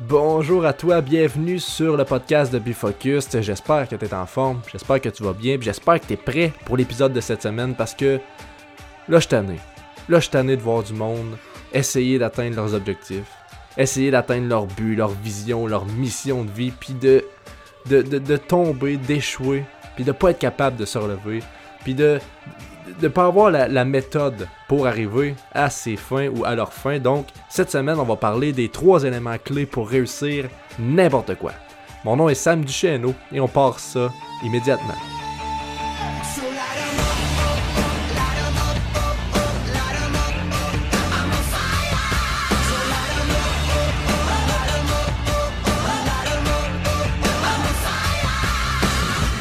Bonjour à toi, bienvenue sur le podcast de Bifocus. J'espère que tu es en forme, j'espère que tu vas bien, j'espère que tu es prêt pour l'épisode de cette semaine parce que là, je tanné. Là, je tanné de voir du monde essayer d'atteindre leurs objectifs, essayer d'atteindre leur but, leur vision, leur mission de vie, puis de, tomber, d'échouer, puis de pas être capable de se relever, puis de ne pas avoir la, méthode pour arriver à ses fins ou à leur fin. Donc, cette semaine, on va parler des trois éléments clés pour réussir n'importe quoi. Mon nom est Sam Duchesneau et on part ça immédiatement.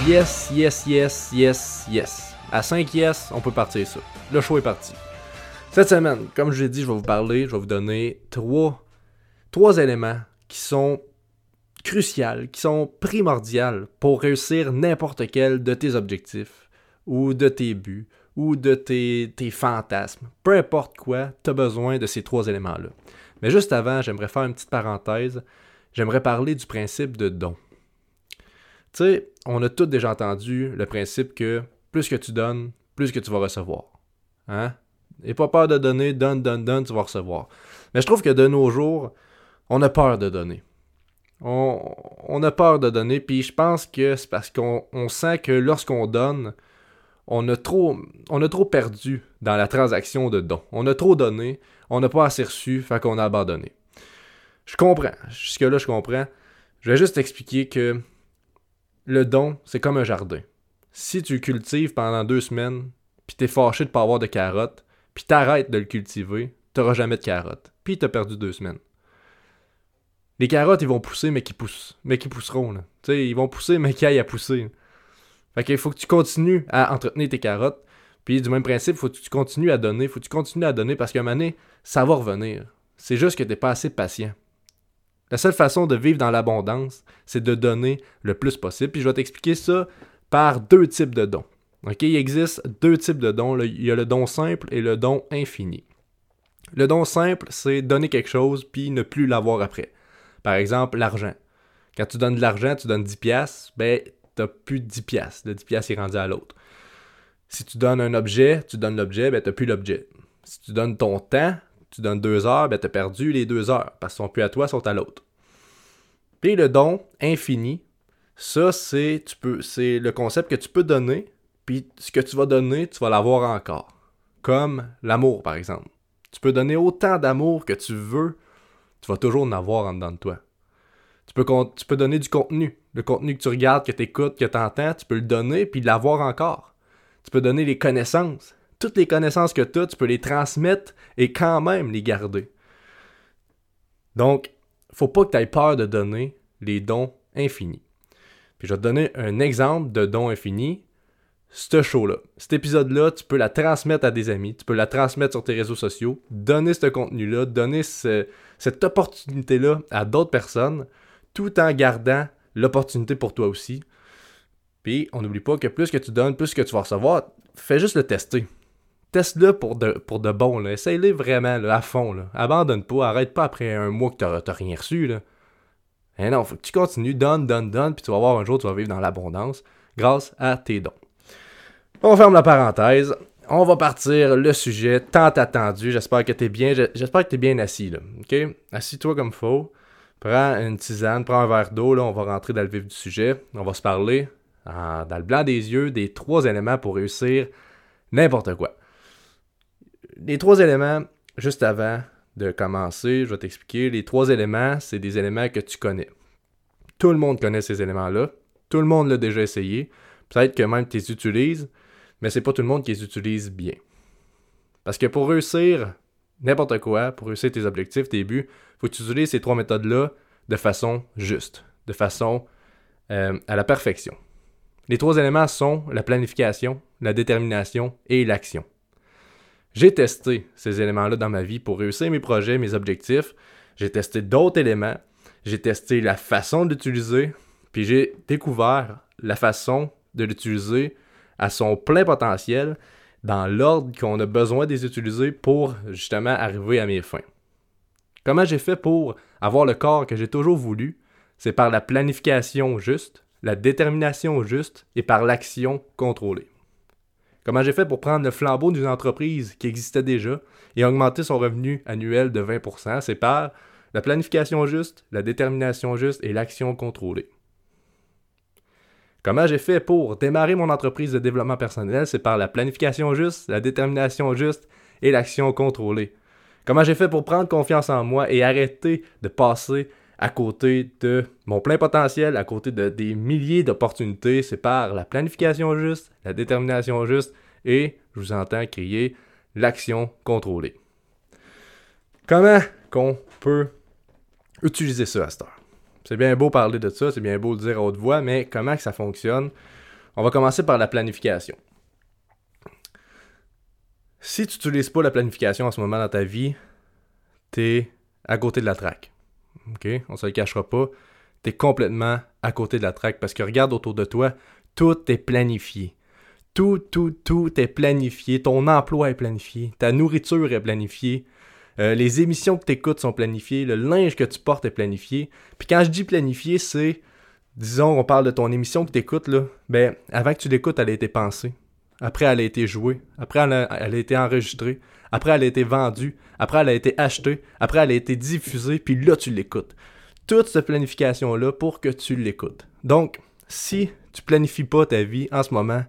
Yes, yes, yes, yes, yes. À 5 yes, on peut partir ça. Le choix est parti. Cette semaine, comme je l'ai dit, je vais vous parler, je vais vous donner trois, trois éléments qui sont cruciaux, qui sont primordiaux pour réussir n'importe quel de tes objectifs ou de tes buts ou de tes, tes fantasmes. Peu importe quoi, tu as besoin de ces trois éléments-là. Mais juste avant, j'aimerais faire une petite parenthèse. J'aimerais parler du principe de don. Tu sais, on a tous déjà entendu le principe que plus que tu donnes, plus que tu vas recevoir. Hein? Et pas peur de donner, donne, donne, donne, tu vas recevoir. Mais je trouve que de nos jours, on a peur de donner. On, a peur de donner, puis je pense que c'est parce qu'on sent que lorsqu'on donne, on a, trop, on a trop perdu dans la transaction de don. On a trop donné, on n'a pas assez reçu, fait qu'on a abandonné. Je comprends. Jusque-là, je comprends. Je vais juste expliquer que le don, c'est comme un jardin si tu cultives pendant deux semaines, puis t'es fâché de pas avoir de carottes, puis t'arrêtes de le cultiver, t'auras jamais de carottes. Puis t'as perdu deux semaines. Les carottes, ils vont pousser, mais qui poussent. Mais qui pousseront, là. Tu sais, ils vont pousser, mais qui aillent à pousser. Fait qu'il faut que tu continues à entretenir tes carottes. Puis du même principe, faut que tu continues à donner. Faut que tu continues à donner parce qu'à un moment donné, ça va revenir. C'est juste que t'es pas assez patient. La seule façon de vivre dans l'abondance, c'est de donner le plus possible. Puis je vais t'expliquer ça par deux types de dons. Il existe deux types de dons. Il y a le don simple et le don infini. Le don simple, c'est donner quelque chose puis ne plus l'avoir après. Par exemple, l'argent. Quand tu donnes de l'argent, tu donnes 10 pièces, ben n'as plus de 10 pièces. Le 10 pièces est rendu à l'autre. Si tu donnes un objet, tu donnes l'objet, ben n'as plus l'objet. Si tu donnes ton temps, tu donnes deux heures, ben as perdu les deux heures parce qu'ils sont plus à toi, ils sont à l'autre. Puis le don infini, ça, c'est, tu peux, c'est le concept que tu peux donner, puis ce que tu vas donner, tu vas l'avoir encore. Comme l'amour, par exemple. Tu peux donner autant d'amour que tu veux, tu vas toujours en avoir en dedans de toi. Tu peux, tu peux donner du contenu. Le contenu que tu regardes, que tu écoutes, que tu entends, tu peux le donner puis l'avoir encore. Tu peux donner les connaissances. Toutes les connaissances que tu as, tu peux les transmettre et quand même les garder. Donc, faut pas que tu aies peur de donner les dons infinis. Puis je vais te donner un exemple de don infini. Ce show-là, cet épisode-là, tu peux la transmettre à des amis, tu peux la transmettre sur tes réseaux sociaux, donner ce contenu-là, donner cette opportunité-là à d'autres personnes, tout en gardant l'opportunité pour toi aussi. Puis, on n'oublie pas que plus que tu donnes, plus que tu vas recevoir, fais juste le tester. Teste-le pour de, pour de bon. Essaye-le vraiment à fond. Là. Abandonne pas. Arrête pas après un mois que tu n'as rien reçu. Là. Eh non, faut que tu continues, donne, donne, donne, puis tu vas voir un jour, tu vas vivre dans l'abondance grâce à tes dons. On ferme la parenthèse. On va partir le sujet tant attendu. J'espère que tu es bien. J'espère que tu bien assis là. OK? Assis-toi comme faut. Prends une tisane, prends un verre d'eau, là, on va rentrer dans le vif du sujet. On va se parler dans le blanc des yeux des trois éléments pour réussir n'importe quoi. Les trois éléments, juste avant, de commencer, je vais t'expliquer. Les trois éléments, c'est des éléments que tu connais. Tout le monde connaît ces éléments-là. Tout le monde l'a déjà essayé. Peut-être que même tu les utilises, mais c'est pas tout le monde qui les utilise bien. Parce que pour réussir n'importe quoi, pour réussir tes objectifs, tes buts, faut que tu utilises ces trois méthodes-là de façon juste, de façon euh, à la perfection. Les trois éléments sont la planification, la détermination et l'action. J'ai testé ces éléments-là dans ma vie pour réussir mes projets, mes objectifs. J'ai testé d'autres éléments. J'ai testé la façon d'utiliser. Puis j'ai découvert la façon de l'utiliser à son plein potentiel dans l'ordre qu'on a besoin de les utiliser pour justement arriver à mes fins. Comment j'ai fait pour avoir le corps que j'ai toujours voulu? C'est par la planification juste, la détermination juste et par l'action contrôlée. Comment j'ai fait pour prendre le flambeau d'une entreprise qui existait déjà et augmenter son revenu annuel de 20%? C'est par la planification juste, la détermination juste et l'action contrôlée. Comment j'ai fait pour démarrer mon entreprise de développement personnel? C'est par la planification juste, la détermination juste et l'action contrôlée. Comment j'ai fait pour prendre confiance en moi et arrêter de passer à côté de mon plein potentiel, à côté de des milliers d'opportunités. C'est par la planification juste, la détermination juste et, je vous entends crier, l'action contrôlée. Comment qu'on peut utiliser ça à cette heure? C'est bien beau parler de ça, c'est bien beau le dire à haute voix, mais comment que ça fonctionne? On va commencer par la planification. Si tu n'utilises pas la planification en ce moment dans ta vie, tu es à côté de la traque. OK? On se le cachera pas. Tu es complètement à côté de la traque parce que regarde autour de toi, tout est planifié. Tout, tout, tout est planifié. Ton emploi est planifié. Ta nourriture est planifiée. Euh, les émissions que tu écoutes sont planifiées. Le linge que tu portes est planifié. Puis quand je dis planifié, c'est, disons, on parle de ton émission que tu écoutes, là. Ben, avant que tu l'écoutes, elle a été pensée. Après, elle a été jouée. Après, elle a été enregistrée. Après, elle a été vendue. Après, elle a été achetée. Après, elle a été diffusée. Puis là, tu l'écoutes. Toute cette planification-là pour que tu l'écoutes. Donc, si tu planifies pas ta vie en ce moment,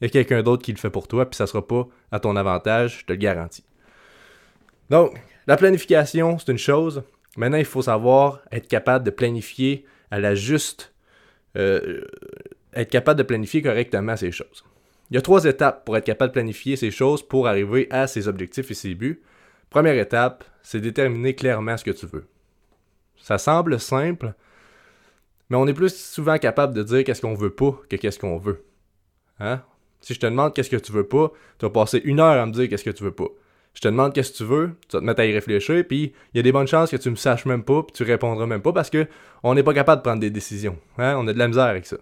il y a quelqu'un d'autre qui le fait pour toi, puis ça sera pas à ton avantage, je te le garantis. Donc, la planification, c'est une chose. Maintenant, il faut savoir être capable de planifier à la juste. Euh, être capable de planifier correctement ces choses. Il y a trois étapes pour être capable de planifier ces choses pour arriver à ses objectifs et ses buts. Première étape, c'est déterminer clairement ce que tu veux. Ça semble simple, mais on est plus souvent capable de dire qu'est-ce qu'on veut pas que qu'est-ce qu'on veut. Hein? Si je te demande qu'est-ce que tu veux pas, tu vas passer une heure à me dire qu'est-ce que tu veux pas. Je te demande qu'est-ce que tu veux, tu vas te mettre à y réfléchir, puis il y a des bonnes chances que tu me saches même pas, puis tu répondras même pas parce que on n'est pas capable de prendre des décisions. Hein? On a de la misère avec ça.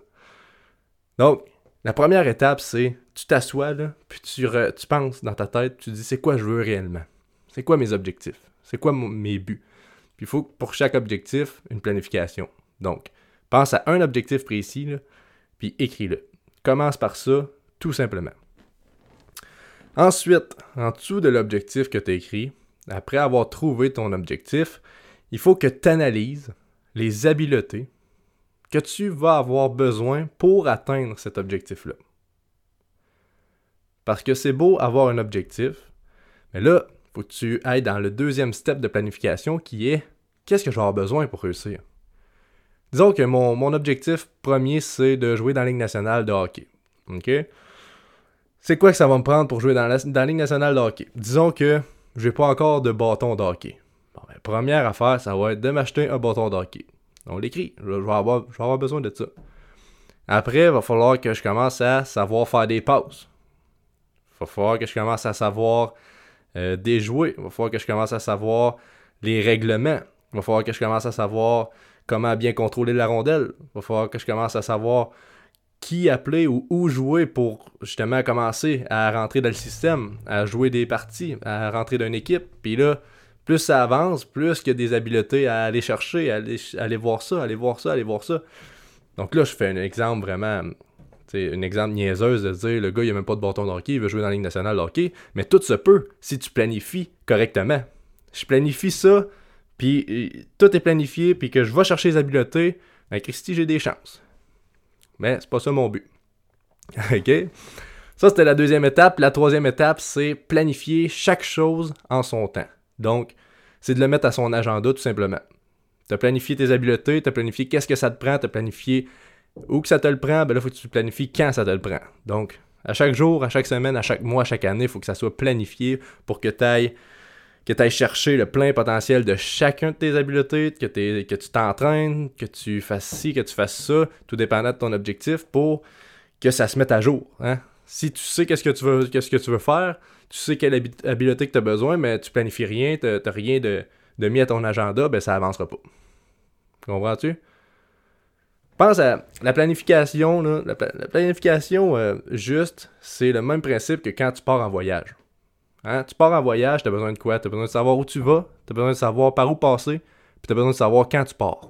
Donc, la première étape, c'est tu t'assois puis tu, penses dans ta tête, tu dis c'est quoi je veux réellement? C'est quoi mes objectifs? C'est quoi mes buts? Puis il faut pour chaque objectif une planification. Donc, pense à un objectif précis, puis écris-le. Commence par ça, tout simplement. Ensuite, en dessous de l'objectif que tu as écrit, après avoir trouvé ton objectif, il faut que tu analyses les habiletés, que tu vas avoir besoin pour atteindre cet objectif-là. Parce que c'est beau avoir un objectif, mais là, il faut que tu ailles dans le deuxième step de planification qui est qu'est-ce que je besoin pour réussir? Disons que mon, objectif premier, c'est de jouer dans la Ligue nationale de hockey. C'est quoi que ça va me prendre pour jouer dans la, Ligue nationale de hockey? Disons que je n'ai pas encore de bâton de hockey. Bon, ben, première affaire, ça va être de m'acheter un bâton de hockey. On l'écrit. Je, vais avoir, besoin de ça. Après, il va falloir que je commence à savoir faire des passes. Il va falloir que je commence à savoir euh, déjouer. Il va falloir que je commence à savoir les règlements. Il va falloir que je commence à savoir comment bien contrôler la rondelle. Il va falloir que je commence à savoir qui appeler ou où jouer pour justement commencer à rentrer dans le système, à jouer des parties, à rentrer dans une équipe. Puis là, plus ça avance, plus il y a des habiletés à aller chercher, à aller, voir ça, aller voir ça, aller voir ça. Donc là, je fais un exemple vraiment, un exemple niaiseuse de dire le gars, il a même pas de bâton de il veut jouer dans la Ligue nationale de mais tout se peut si tu planifies correctement. Je planifie ça, puis euh, tout est planifié, puis que je vais chercher les habiletés, ben Christy, j'ai des chances. Mais c'est pas ça mon but. OK? Ça, c'était la deuxième étape. La troisième étape, c'est planifier chaque chose en son temps. Donc, c'est de le mettre à son agenda tout simplement. Tu as planifié tes habiletés, tu as planifié qu'est-ce que ça te prend, tu as planifié où que ça te le prend, ben là, il faut que tu planifies quand ça te le prend. Donc, à chaque jour, à chaque semaine, à chaque mois, à chaque année, il faut que ça soit planifié pour que tu ailles chercher le plein potentiel de chacun de tes habiletés, que, que tu t'entraînes, que tu fasses ci, que tu fasses ça, tout dépendant de ton objectif, pour que ça se mette à jour. Hein. Si tu sais qu'est-ce que tu veux, faire, tu sais quelle habileté que tu as besoin, mais tu planifies rien, tu n'as rien de, mis à ton agenda, ben ça avancera pas. Comprends-tu? Pense à la planification. la, planification euh, juste, c'est le même principe que quand tu pars en voyage. Hein? Tu pars en voyage, tu as besoin de quoi? Tu as besoin de savoir où tu vas, tu as besoin de savoir par où passer, puis tu as besoin de savoir quand tu pars.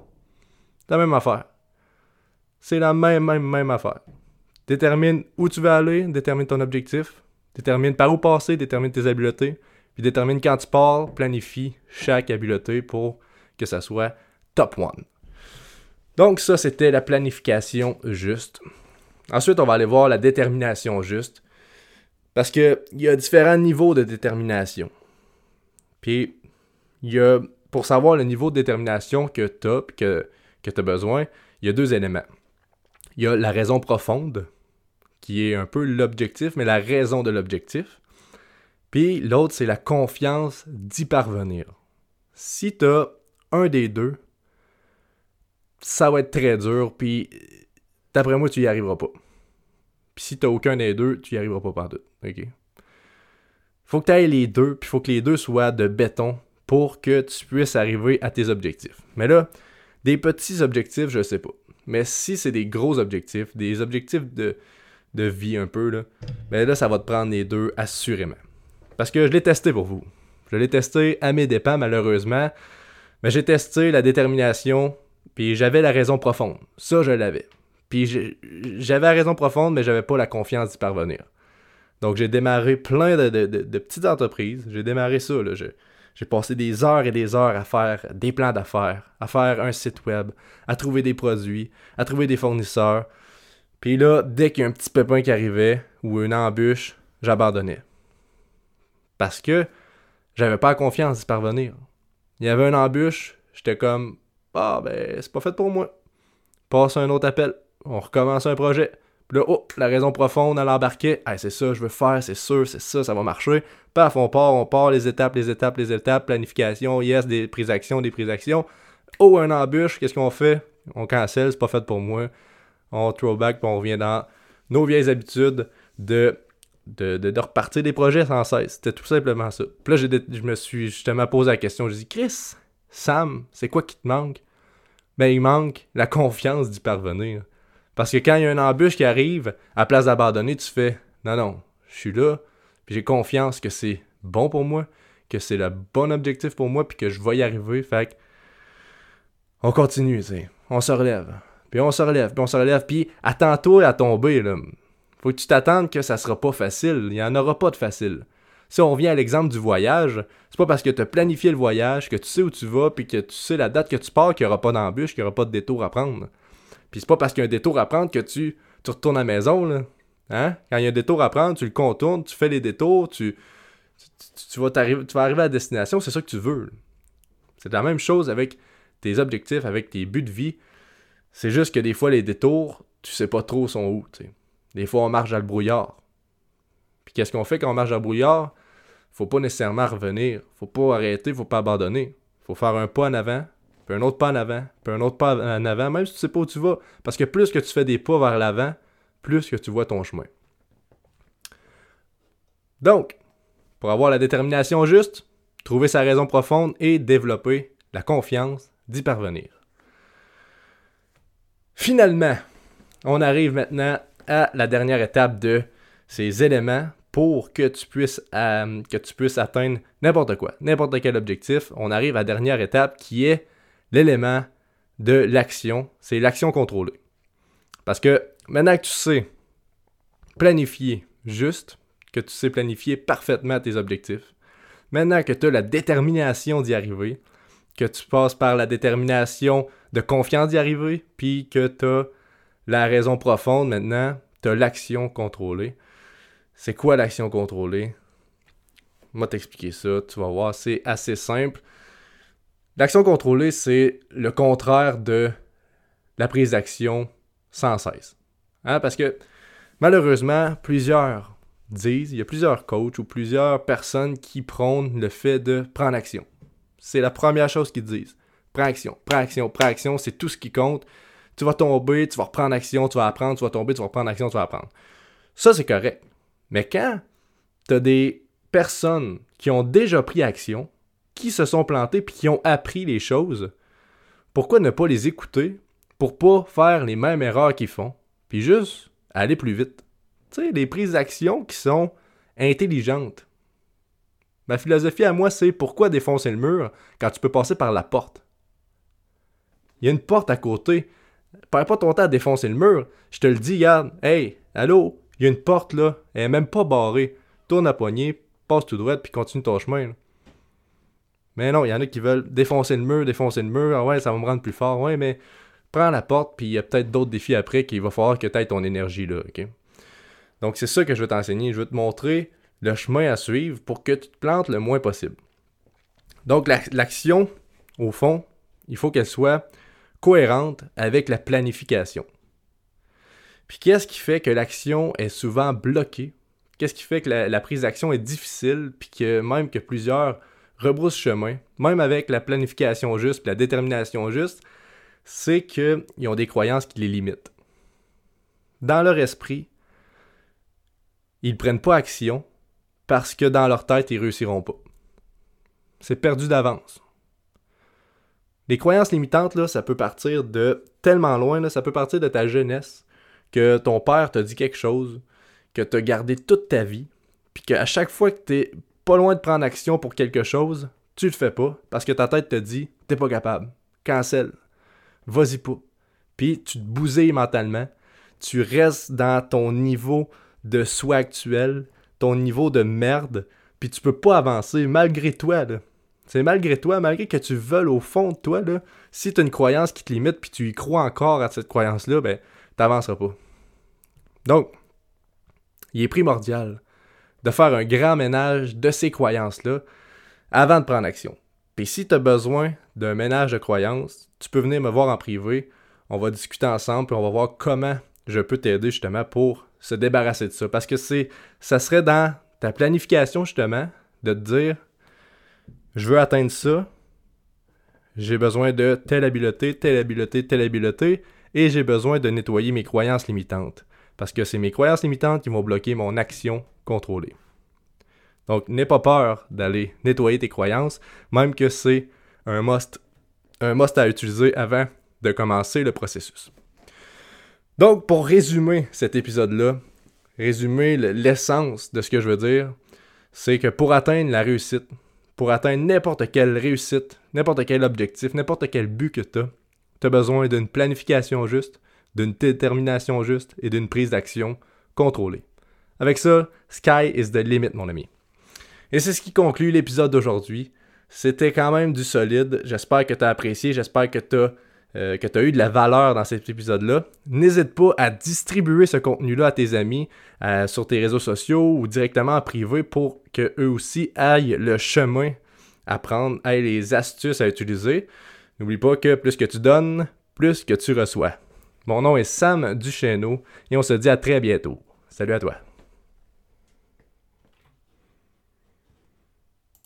C'est la même affaire. C'est la même, même, même affaire. Détermine où tu veux aller, détermine ton objectif, détermine par où passer, détermine tes habiletés, puis détermine quand tu pars, planifie chaque habileté pour que ça soit top one. Donc ça, c'était la planification juste. Ensuite, on va aller voir la détermination juste. Parce qu'il y a différents niveaux de détermination. Puis, il y a, pour savoir le niveau de détermination que tu as, que, que tu as besoin, il y a deux éléments. Il y a la raison profonde, qui est un peu l'objectif, mais la raison de l'objectif. Puis l'autre, c'est la confiance d'y parvenir. Si tu as un des deux, ça va être très dur, puis d'après moi, tu y arriveras pas. Puis si tu aucun des deux, tu y arriveras pas partout. OK? Faut que tu ailles les deux, puis faut que les deux soient de béton pour que tu puisses arriver à tes objectifs. Mais là, des petits objectifs, je sais pas. Mais si c'est des gros objectifs, des objectifs de, de vie un peu, là, ben là, ça va te prendre les deux assurément. Parce que je l'ai testé pour vous. Je l'ai testé à mes dépens, malheureusement. Mais j'ai testé la détermination, puis j'avais la raison profonde. Ça, je l'avais. Puis j'avais la raison profonde, mais j'avais pas la confiance d'y parvenir. Donc j'ai démarré plein de, petites entreprises. J'ai démarré ça. J'ai passé des heures et des heures à faire des plans d'affaires, à faire un site web, à trouver des produits, à trouver des fournisseurs. Puis là, dès qu'il y a un petit pépin qui arrivait ou une embûche, j'abandonnais. Parce que j'avais pas confiance d'y parvenir. Il y avait une embûche, j'étais comme Ah ben c'est pas fait pour moi. Passe un autre appel. On recommence un projet. Puis là, oh, la raison profonde à l'embarquer. c'est ça, je veux faire, c'est sûr, c'est ça, ça va marcher. Paf, on part, on part, les étapes, les étapes, les étapes, planification, yes, des prises d'actions, des prises d'actions. Oh, un embûche, qu'est-ce qu'on fait? On cancelle, c'est pas fait pour moi. On throwback, puis on revient dans nos vieilles habitudes de, de, de, repartir des projets sans cesse. C'était tout simplement ça. Puis là, je me suis justement posé la question. Je dis, Chris, Sam, c'est quoi qui te manque? Ben, il manque la confiance d'y parvenir. Parce que quand il y a une embûche qui arrive, à place d'abandonner, tu fais non, non, je suis là, puis j'ai confiance que c'est bon pour moi, que c'est le bon objectif pour moi, puis que je vais y arriver. Fait que, on continue. On se relève. Puis on se relève, puis on se relève, puis attends-toi à tomber, là. Faut que tu t'attendes que ça sera pas facile. Il n'y en aura pas de facile. Si on revient à l'exemple du voyage, c'est pas parce que tu as planifié le voyage, que tu sais où tu vas, puis que tu sais la date que tu pars, qu'il n'y aura pas d'embûche, qu'il n'y aura pas de détour à prendre. Puis c'est pas parce qu'il y a un détour à prendre que tu, tu retournes à la maison. Hein? Quand il y a un détour à prendre, tu le contournes, tu fais les détours, tu, tu, vas, tu vas arriver à destination, c'est ça que tu veux. C'est la même chose avec tes objectifs, avec tes buts de vie. C'est juste que des fois, les détours, tu sais pas trop sont où. Des fois, on marche dans le brouillard. Puis qu'est-ce qu'on fait quand on marche dans le brouillard? Faut pas nécessairement revenir. Faut pas arrêter, faut pas abandonner. Faut faire un pas en avant, puis un autre pas en avant, puis un autre pas en avant, même si tu sais pas où tu vas. Parce que plus que tu fais des pas vers l'avant, plus que tu vois ton chemin. Donc, pour avoir la détermination juste, trouver sa raison profonde et développer la confiance d'y parvenir. Finalement, on arrive maintenant à la dernière étape de ces éléments pour que tu puisses, euh, que tu puisses atteindre n'importe quoi, n'importe quel objectif. On arrive à la dernière étape qui est l'élément de l'action, c'est l'action contrôlée. Parce que maintenant que tu sais planifier juste, que tu sais planifier parfaitement tes objectifs, maintenant que tu as la détermination d'y arriver, que tu passes par la détermination de confiance d'y arriver, puis que tu as la raison profonde maintenant, tu as l'action contrôlée. C'est quoi l'action contrôlée? Moi t'expliquer ça, tu vas voir, c'est assez simple. L'action contrôlée, c'est le contraire de la prise d'action sans cesse. Hein? Parce que malheureusement, plusieurs disent, il y a plusieurs coachs ou plusieurs personnes qui prônent le fait de prendre action. C'est la première chose qu'ils disent. Prends action, prends action, prends action, c'est tout ce qui compte. Tu vas tomber, tu vas reprendre action, tu vas apprendre, tu vas tomber, tu vas reprendre action, tu vas apprendre. Ça, c'est correct. Mais quand tu as des personnes qui ont déjà pris action, qui se sont plantés puis qui ont appris les choses, pourquoi ne pas les écouter pour pas faire les mêmes erreurs qu'ils font, puis juste aller plus vite? Tu sais, des prises d'action qui sont intelligentes. Ma philosophie à moi, c'est pourquoi défoncer le mur quand tu peux passer par la porte? Il y a une porte à côté. Perds pas ton temps à défoncer le mur. Je te le dis, regarde. Hey, allô? Il y a une porte là. Elle est même pas barrée. Tourne à poignée, passe tout droit, puis continue ton chemin. Mais non, il y en a qui veulent défoncer le mur, défoncer le mur. Ah ouais, ça va me rendre plus fort. Ouais, mais prends la porte, puis il y a peut-être d'autres défis après qu'il va falloir que tu aies ton énergie là? Donc c'est ça que je veux t'enseigner. Je veux te montrer le chemin à suivre pour que tu te plantes le moins possible. Donc l'action, au fond, il faut qu'elle soit cohérente avec la planification. Puis qu'est-ce qui fait que l'action est souvent bloquée? Qu'est-ce qui fait que la, prise d'action est difficile, puis que même que plusieurs rebroussent chemin, même avec la planification juste, la détermination juste, c'est qu'ils ont des croyances qui les limitent. Dans leur esprit, ils ne prennent pas action parce que dans leur tête, ils réussiront pas. C'est perdu d'avance. Les croyances limitantes, là, ça peut partir de tellement loin, ça peut partir de ta jeunesse, que ton père t'a dit quelque chose, que tu as gardé toute ta vie, puis qu'à chaque fois que tu es pas loin de prendre action pour quelque chose, tu le fais pas, parce que ta tête te dit t'es pas capable. Cancel vas-y pas. Puis tu te bousilles mentalement, tu restes dans ton niveau de soi actuel, ton niveau de merde, puis tu peux pas avancer malgré toi. Là. C'est malgré toi, malgré que tu veuilles au fond de toi, là, si tu as une croyance qui te limite puis tu y crois encore à cette croyance-là, ben, t'avanceras pas. Donc, il est primordial de faire un grand ménage de ces croyances-là avant de prendre action. Puis si tu as besoin d'un ménage de croyances, tu peux venir me voir en privé. On va discuter ensemble, puis on va voir comment je peux t'aider justement pour se débarrasser de ça. Parce que c'est, ça serait dans ta planification justement de te dire, je veux atteindre ça, j'ai besoin de telle habileté, telle habileté, telle habileté, et j'ai besoin de nettoyer mes croyances limitantes. Parce que c'est mes croyances limitantes qui vont bloquer mon action contrôlée. Donc, n'aie pas peur d'aller nettoyer tes croyances, même que c'est un must, un must à utiliser avant de commencer le processus. Donc, pour résumer cet épisode-là, résumer l'essence de ce que je veux dire, c'est que pour atteindre la réussite, pour atteindre n'importe quelle réussite, n'importe quel objectif, n'importe quel but que tu as, tu as besoin d'une planification juste, d'une détermination juste et d'une prise d'action contrôlée. Avec ça, sky is the limit, mon ami. Et c'est ce qui conclut l'épisode d'aujourd'hui. C'était quand même du solide. J'espère que tu as apprécié. J'espère que tu as, euh, as, eu de la valeur dans cet épisode-là. N'hésite pas à distribuer ce contenu-là à tes amis euh, sur tes réseaux sociaux ou directement en privé pour qu'eux aussi aillent le chemin à prendre, aillent les astuces à utiliser. N'oublie pas que plus que tu donnes, plus que tu reçois. Mon nom est Sam Duchesneau et on se dit à très bientôt. Salut à toi.